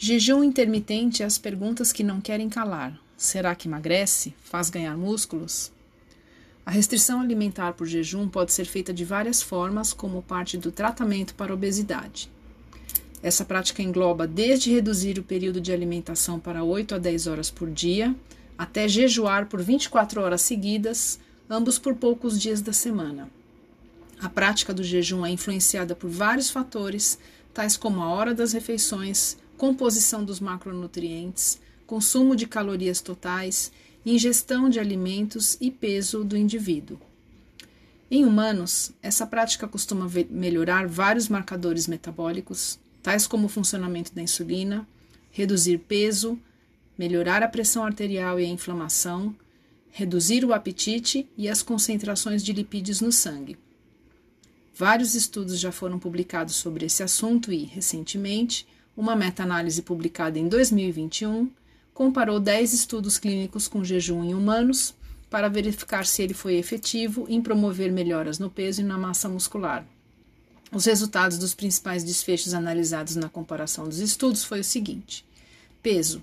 Jejum intermitente é as perguntas que não querem calar. Será que emagrece? Faz ganhar músculos? A restrição alimentar por jejum pode ser feita de várias formas, como parte do tratamento para obesidade. Essa prática engloba desde reduzir o período de alimentação para 8 a 10 horas por dia, até jejuar por 24 horas seguidas, ambos por poucos dias da semana. A prática do jejum é influenciada por vários fatores, tais como a hora das refeições, composição dos macronutrientes, consumo de calorias totais, ingestão de alimentos e peso do indivíduo. Em humanos, essa prática costuma melhorar vários marcadores metabólicos, tais como o funcionamento da insulina, reduzir peso, melhorar a pressão arterial e a inflamação, reduzir o apetite e as concentrações de lipídios no sangue. Vários estudos já foram publicados sobre esse assunto e, recentemente, uma meta-análise publicada em 2021 comparou 10 estudos clínicos com jejum em humanos para verificar se ele foi efetivo em promover melhoras no peso e na massa muscular. Os resultados dos principais desfechos analisados na comparação dos estudos foi o seguinte: peso.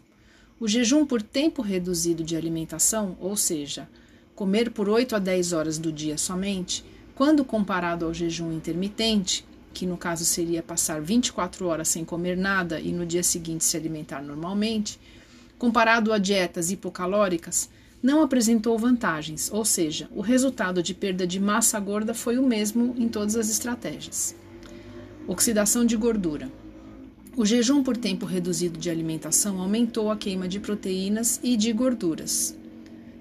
O jejum por tempo reduzido de alimentação, ou seja, comer por 8 a 10 horas do dia somente, quando comparado ao jejum intermitente, que no caso seria passar 24 horas sem comer nada e no dia seguinte se alimentar normalmente, comparado a dietas hipocalóricas, não apresentou vantagens, ou seja, o resultado de perda de massa gorda foi o mesmo em todas as estratégias. Oxidação de gordura. O jejum por tempo reduzido de alimentação aumentou a queima de proteínas e de gorduras.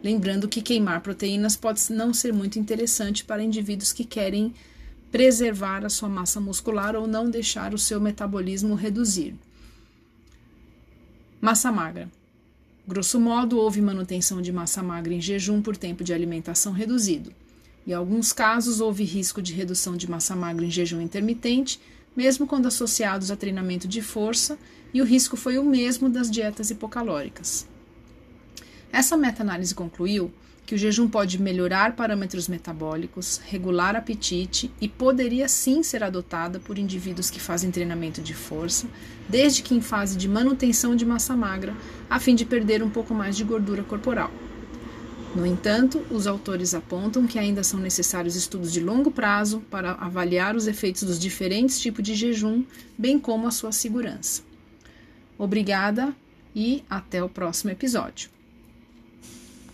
Lembrando que queimar proteínas pode não ser muito interessante para indivíduos que querem preservar a sua massa muscular ou não deixar o seu metabolismo reduzir. Massa magra. Grosso modo, houve manutenção de massa magra em jejum por tempo de alimentação reduzido. Em alguns casos, houve risco de redução de massa magra em jejum intermitente, mesmo quando associados a treinamento de força, e o risco foi o mesmo das dietas hipocalóricas. Essa meta-análise concluiu que o jejum pode melhorar parâmetros metabólicos, regular apetite e poderia sim ser adotada por indivíduos que fazem treinamento de força, desde que em fase de manutenção de massa magra, a fim de perder um pouco mais de gordura corporal. No entanto, os autores apontam que ainda são necessários estudos de longo prazo para avaliar os efeitos dos diferentes tipos de jejum, bem como a sua segurança. Obrigada e até o próximo episódio.